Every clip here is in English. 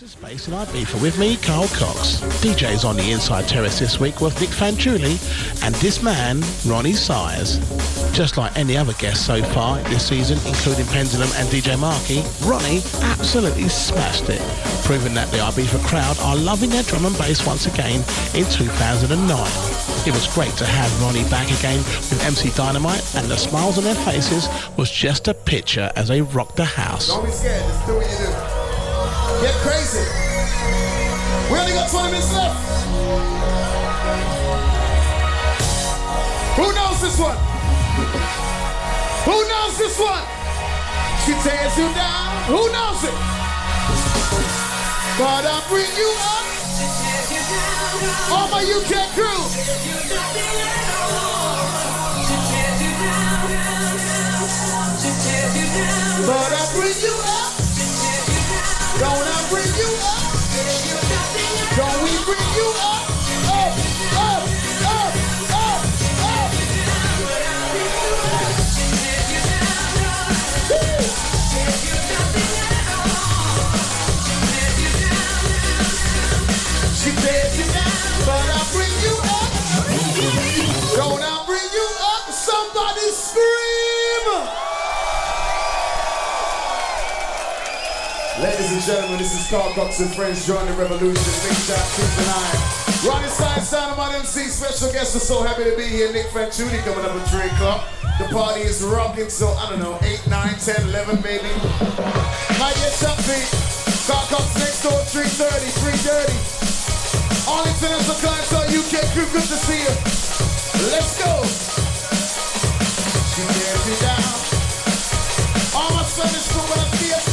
to space in Ibiza with me, Carl Cox. DJs on the Inside Terrace this week was Nick Fanciulli and this man, Roni Size. Just like any other guest so far this season, including Pendulum and DJ Marky, Roni absolutely smashed it, proving that the Ibiza crowd are loving their drum and bass once again in 2009. It was great to have Roni back again with MC Dynamite and the smiles on their faces was just a picture as they rocked the house. Get crazy. We only got 20 minutes left. Who knows this one? Who knows this one? She tears you down. Who knows it? But I bring you up. All my UK crew. And gentlemen, this is Carl Cox and Friends. Join the revolution. Big shot, two to nine. Roni Size, Sound of my MC. Special guest. We're so happy to be here. Nick Fanciulli coming up at 3 o'clock. The party is rocking, so I don't know, 8, 9, 10, 11 maybe. Might get something. Carl Cox next door, 330, 330. All international clientele, UK crew, good to see you. Let's go. She tears me down. All my crew, buenos dias, ¿cómo estás?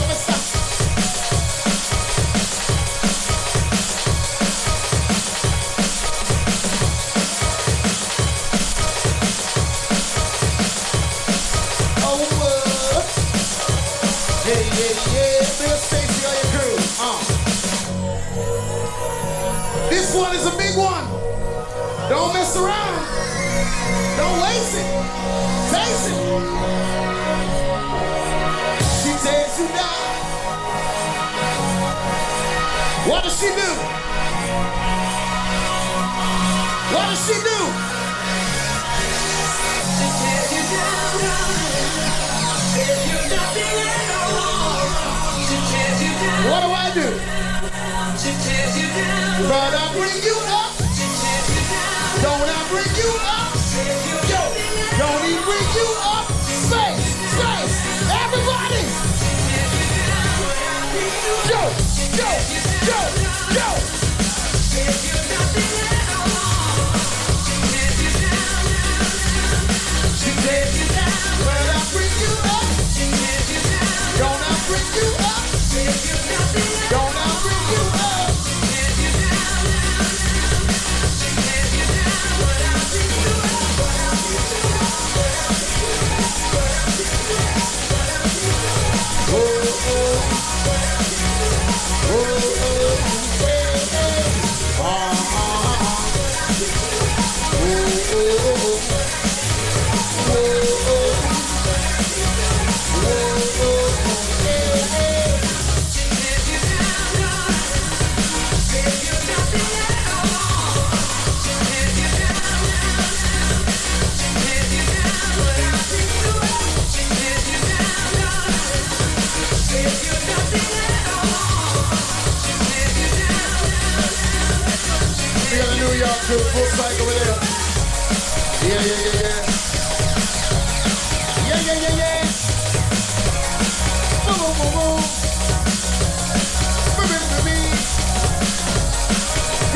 Yeah. Uh. This one is a big one. Don't mess around. Don't waste it. It. She tears you down. What does she do? What does she do? What do I do? But I bring you up. Don't I bring you up? Yo, don't he bring you up? Space, space, everybody. Yo, yo, yo, yo.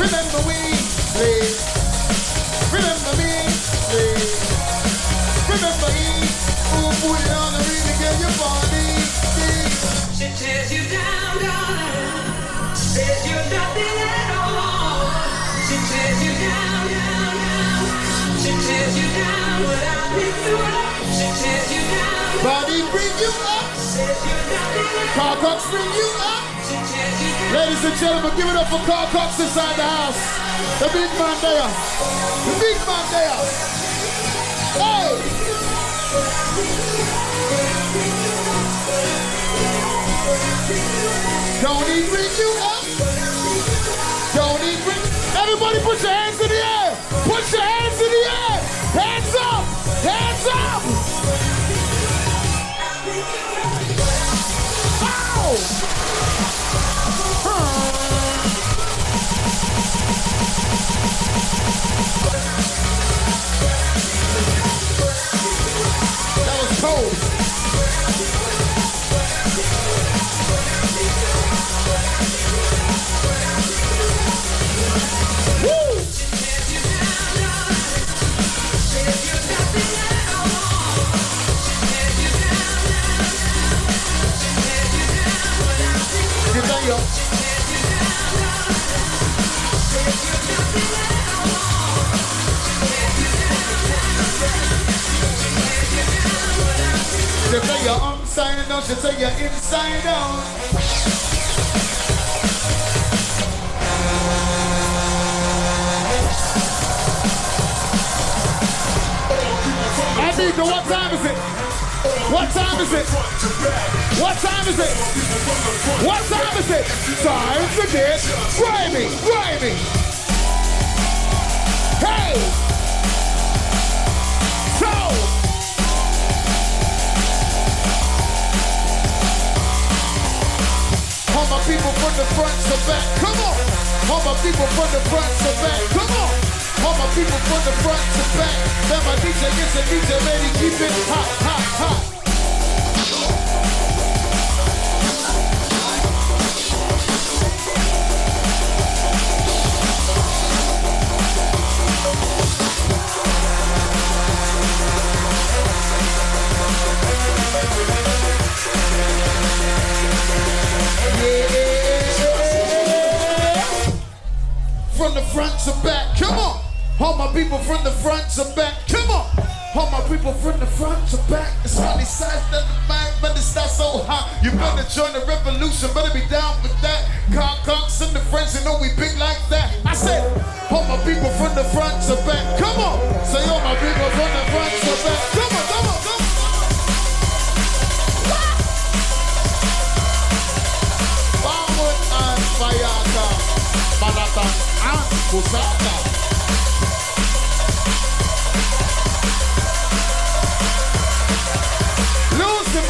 Remember we. Remember me, please. Remember me. Ooh, put it on the ring and get your body. She tears you down, darling. Says you're nothing at all. She tears you down, down, down. She tears you down, but I pick you up. She tears you down. Body bring you up. Says you're nothing at Carl Cox bring you up. Ladies and gentlemen, give it up for Carl Cox inside the house. The big man there. The big man there. Hey! Don't he bring you up? Don't he bring... Everybody put your hands in the air. Put your hands in the air. Hands up. Hands up. Is it? What time is it? What time is it? What time is it? Time to get grimy, grimy. Hey! So! All my people from the front to back, come on. All my people from the front to back, come on. All my people from the front to back. My DJ gets a DJ ready, keep it hot, hot, hot. From the front to back, come on. All my people from the front to back, come on. All my people from the front to back. It's funny size that the mic, but it's not so hot. You better join the revolution, better be down with that. Carl Cox and the friends, you know we big like that. I said, all my people from the front to back, come on. Say all my people from the front to back, come on, come on, come on. Forward and Fayata, Manhattan and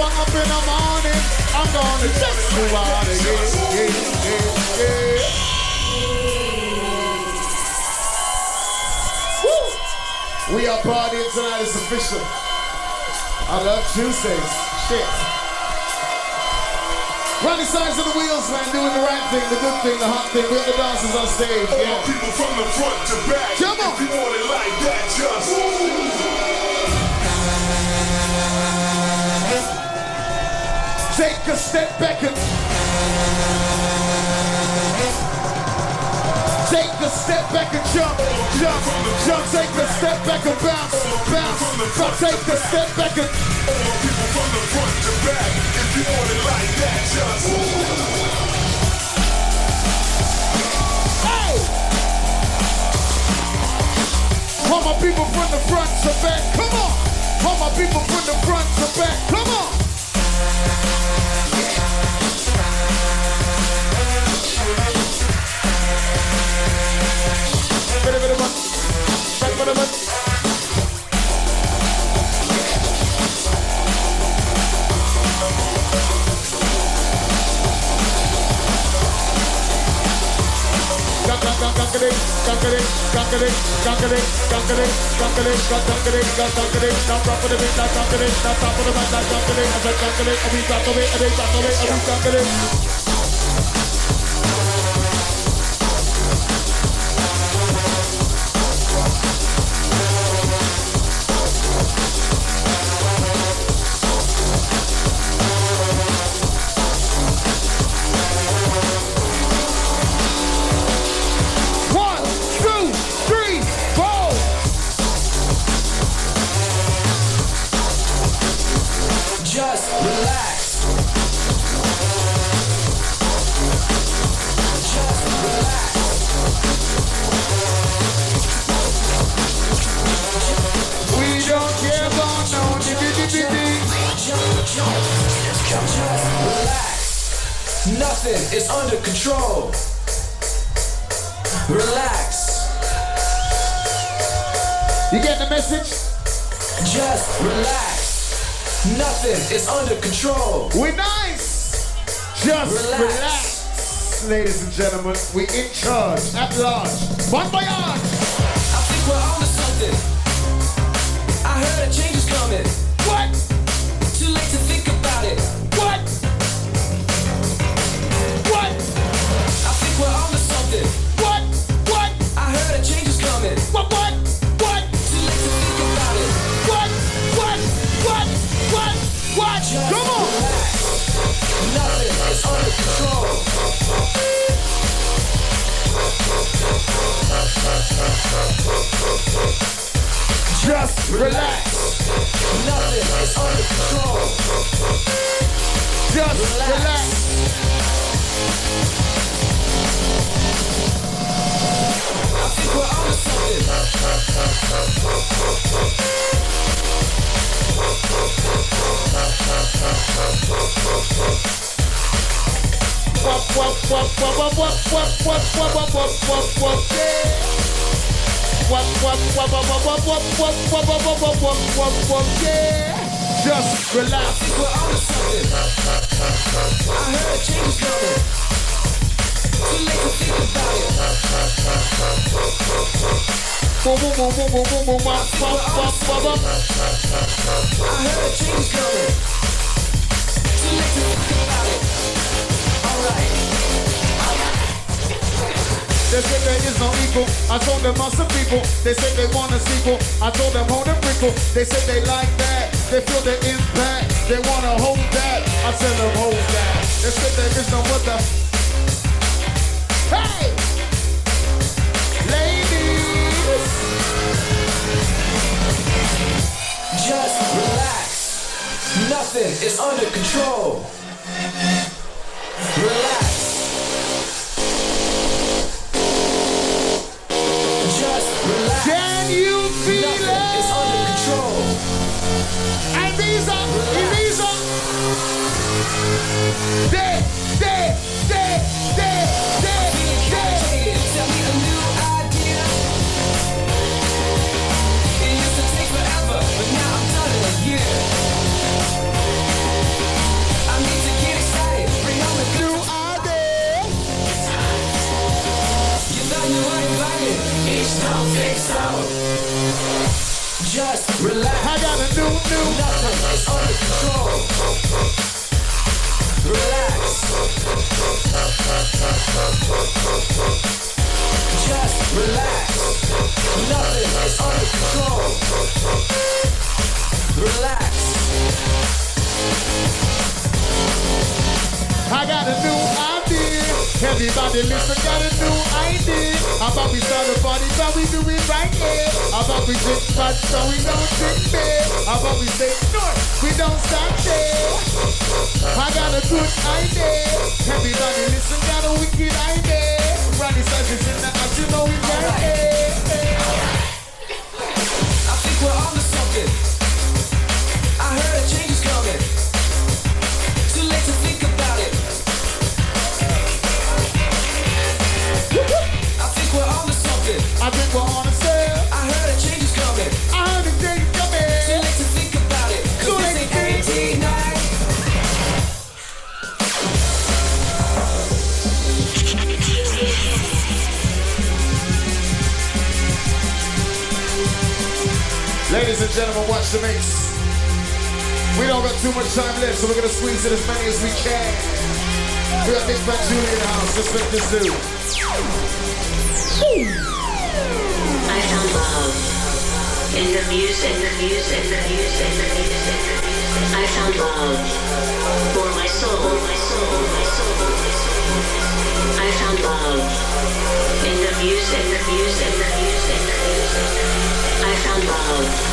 Up in the morning, I'm gonna check you out again. Yeah, yeah, yeah. Woo! We are partying tonight, it's official. I love Tuesdays. Shit. Roni Size of the wheels, man, doing the right thing, the good thing, the hot thing. We have the dancers on stage. All Yeah. people from the front to back. Come on. If you want it like that, just Take a step back and Take a step back and jump, jump, jump. Take a step back and bounce, bounce. So take a step back and all people from the front to back. If you want it like that, just hey. All my people from the front to back, come on. All my people from the front to back, come on. Bit of it, One, and gentlemen, we in charge, at large. Bon voyage. I think we're on to something. I heard a change is coming. Just relax. Nothing is under control. Just relax. I think we're on to something. Wop, wop, wop, wop, wop, wop, wop, wop, wop, wop, wop, wop, wop, yeah. Just relax. We're on something. I heard a change coming. Too late to think about it. Boom, boom, boom, boom, boom, boom, boom, wop, wop, wop, wop, wop. I heard a change coming. Too late to think about it. Alright. They say there is no equal. I told them I'm some people. They say they want a sequel. I told them hold and wrinkle. They say they like that. They feel the impact. They wanna hold that. I tell them hold that. They say there is no other. Hey, ladies. Just relax. Nothing is under control. Nothing is under control. Relax. Just relax. Nothing is under control. Relax. I got a new idea. Everybody listen, got a new idea. About we start a party, but we do it right here. About we drink but so we don't drink beer. About we say north, we don't stop there. I got a good idea. Everybody listen, got a wicked idea. Roni it's in the house, you know he's right here. The mix. We don't got too much time left, so we're gonna squeeze in as many as we can. We got Nick Fanciulli in the house. Let's make this do. I found love in the music, the music, the music, the music. I found love for my soul, my soul, my soul. I found love in the music, the music, the music. I found love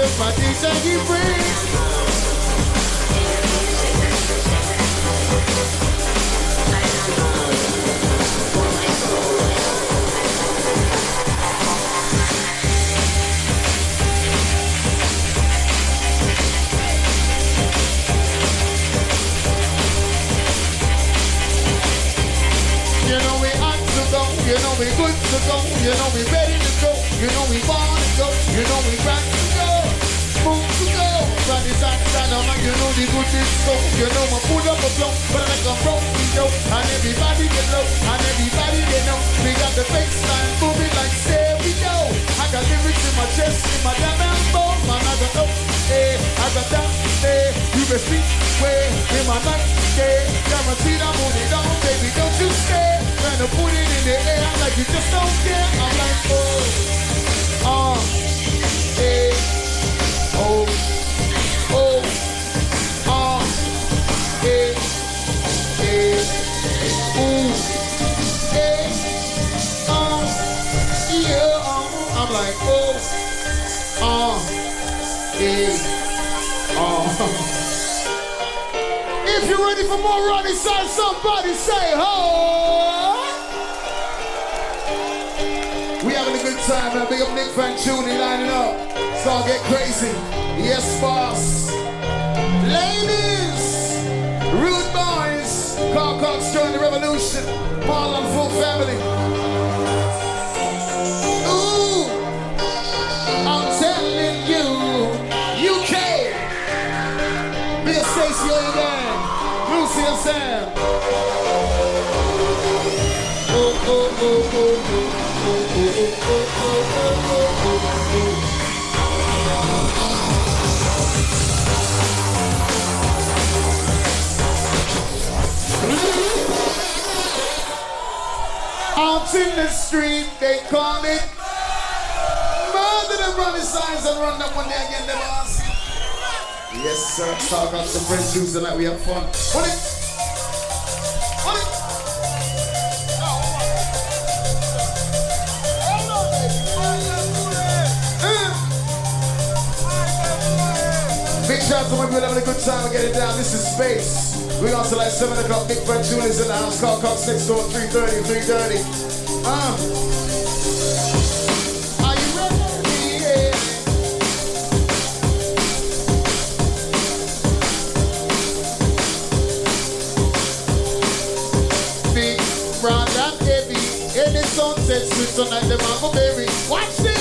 body my DJ he brings. You know we hot to go, you know we good to go, you know we ready to go, you know we want to go, you know we right to move go. But it's hot on you know the good is go, you know I pull up a flow, but I like a broken yo, and everybody get low, and everybody they know, we got the baseline moving like stereo. I got lyrics in my chest, in my damn elbow, man I got up, eh, I got down, eh, you best speak, way, in my night, eh, guaranteed I'm on it on, baby, don't you stare, trying to put it in the air like you just don't care, I'm like, oh, uh, eh, O O R E E U A R E O. I'm like O R E R. If you're ready for more somebody say ho. We having a good time, man. Big up Nick Van lining up. It's gonna get crazy. Yes, boss. Ladies, rude boys, Carl Cox join the revolution. Marlon full family. Ooh, I'm telling you, UK. Big Stacy on your. Lucy and Sam. Oh, oh, oh, oh, oh, oh, oh, oh, Out in the street, they call it murder than running signs and run that one day again, them ass. Yes, sir. Talk out some French juice tonight. We have fun. Hold it. Hold it. Big shout out to when we're having a good time and get it down. This is space. We on to like 7 o'clock. Big friend June in the house. Carl Cox next door 3.30, 3.30. Um. sunset sweet tonight, The mango berry. Watch this.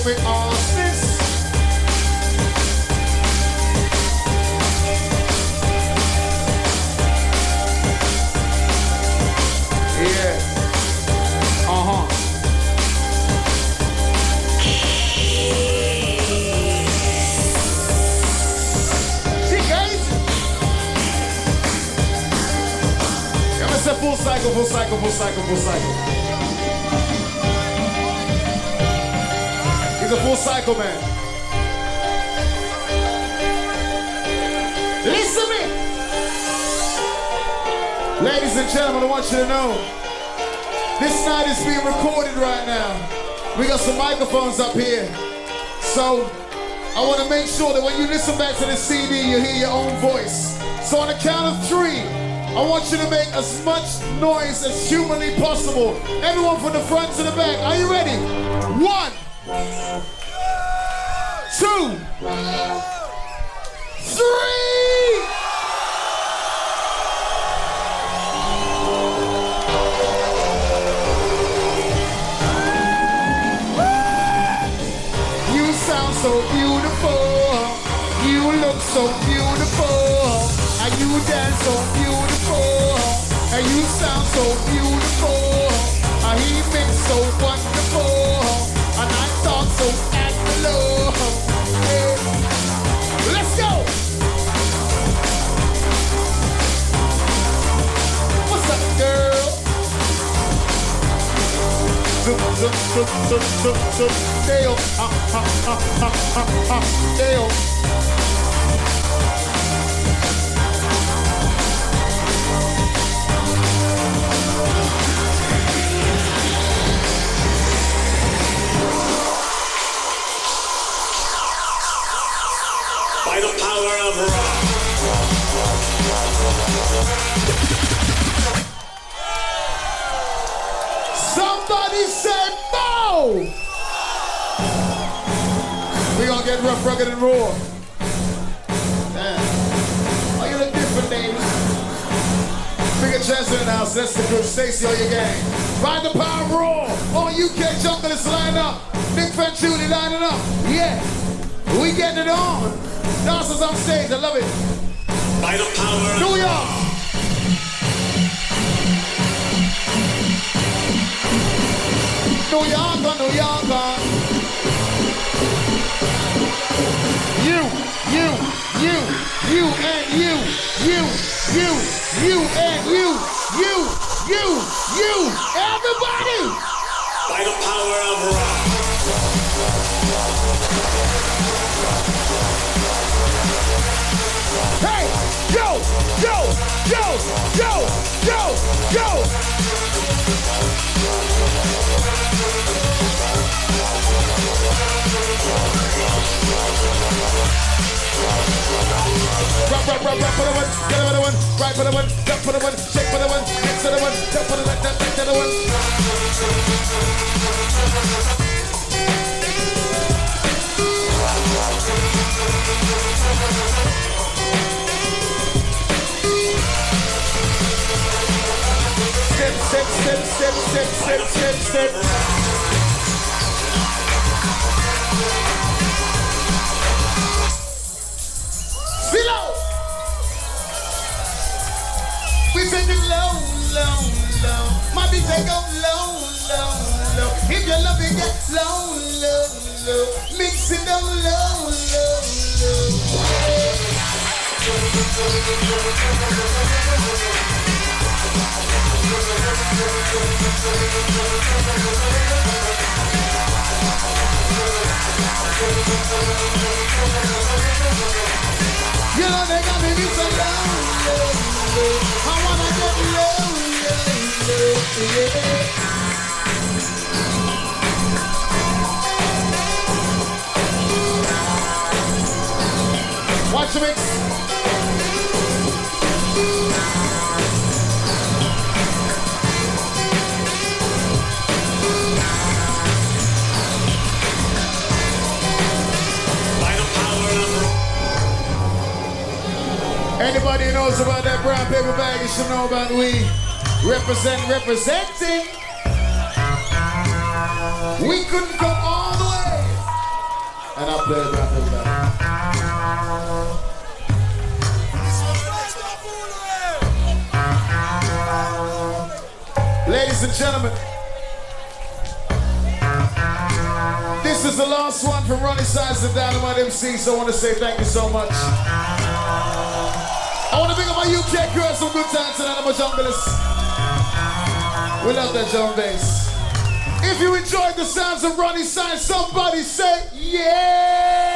open arms, sis. Yeah. Uh huh. full cycle, full cycle, full cycle, full cycle. He's a full cycle man. Listen to me. Ladies and gentlemen, I want you to know this night is being recorded right now. We got some microphones up here. So I want to make sure that when you listen back to the CD, you hear your own voice. So on the count of three, I want you to make as much noise as humanly possible. Everyone from the front to the back. Are you ready? One, two, three. You sound so beautiful. You look so beautiful. And you dance so beautiful. And you sound so beautiful. And he makes so wonderful. Ha, ha, ha, ha, ha, ha. By the power of rock. Somebody say get rough, rugged, and raw. Damn. Oh, you look different, baby. Bigger chance in the house. That's the group. Stacy on your game. Ride the power raw. All UK junglers line up. Nick Fanciulli lining up. Yeah. We getting it on. Dancers on stage. I love it. By the power New York. New Yorker, New Yorker. You, you, you, you and you, you, you, you and you, you, you, you, everybody. by the power of rock. Hey, yo, yo, yo, yo, yo, yo. Rock, rock, rock, rock for the one, get the one, right for the one, jump for the one, shake for the one, next to the one, jump for the one, jump back to the one. Step, step, step, step, step, step, step, step. Take it low, low, low. My beat take go low, low, low. If you love it, get low, low, low. Mix it down low, low, low. Watch. Anybody knows about that brown paper bag, you should know about we represent representing. We couldn't come all the way. And I play the brown paper bag. Ladies and gentlemen, this is the last one from Roni Size and Dynamite MC, so I want to say thank you so much. I want to bring up my UK have some good times tonight, I'm a junglist. We love that drum bass. If you enjoyed the sounds of Roni Size, somebody say yeah!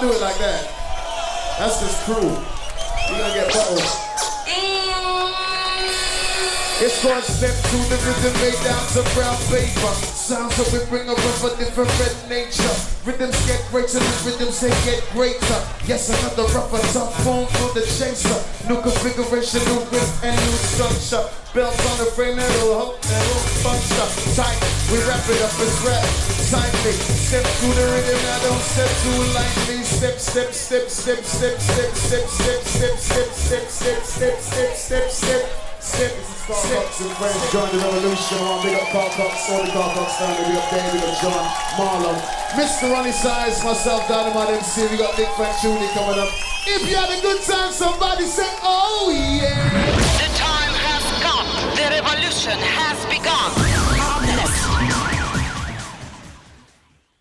Don't do it like that. That's just cruel. You're gonna get bottled. Mm. It's called step to the rhythm made down to brown paper. Sounds that we bring up of a different red nature. Rhythms get greater, the rhythms they get greater. Yes, another rougher, tough form for the chaser. New configuration, new grip and new structure. Belts on the frame that'll hold, that'll function. Tight, we wrap it up, it's rap. Tightly, step to the rhythm, I don't step too lightly. Step, step, step, step, step, step, step, step, step, step, step, step, step, step, step, step. Sip, Starbucks and friends, join the revolution. I'll big up Carl Cox, all the Carl Cox family, big up David and John, Marlon, Mr. Roni Size, myself, Dynamite MC, we got Nick Fanciulli coming up. If you had a good time, somebody say, oh yeah. The time has come, the revolution has begun.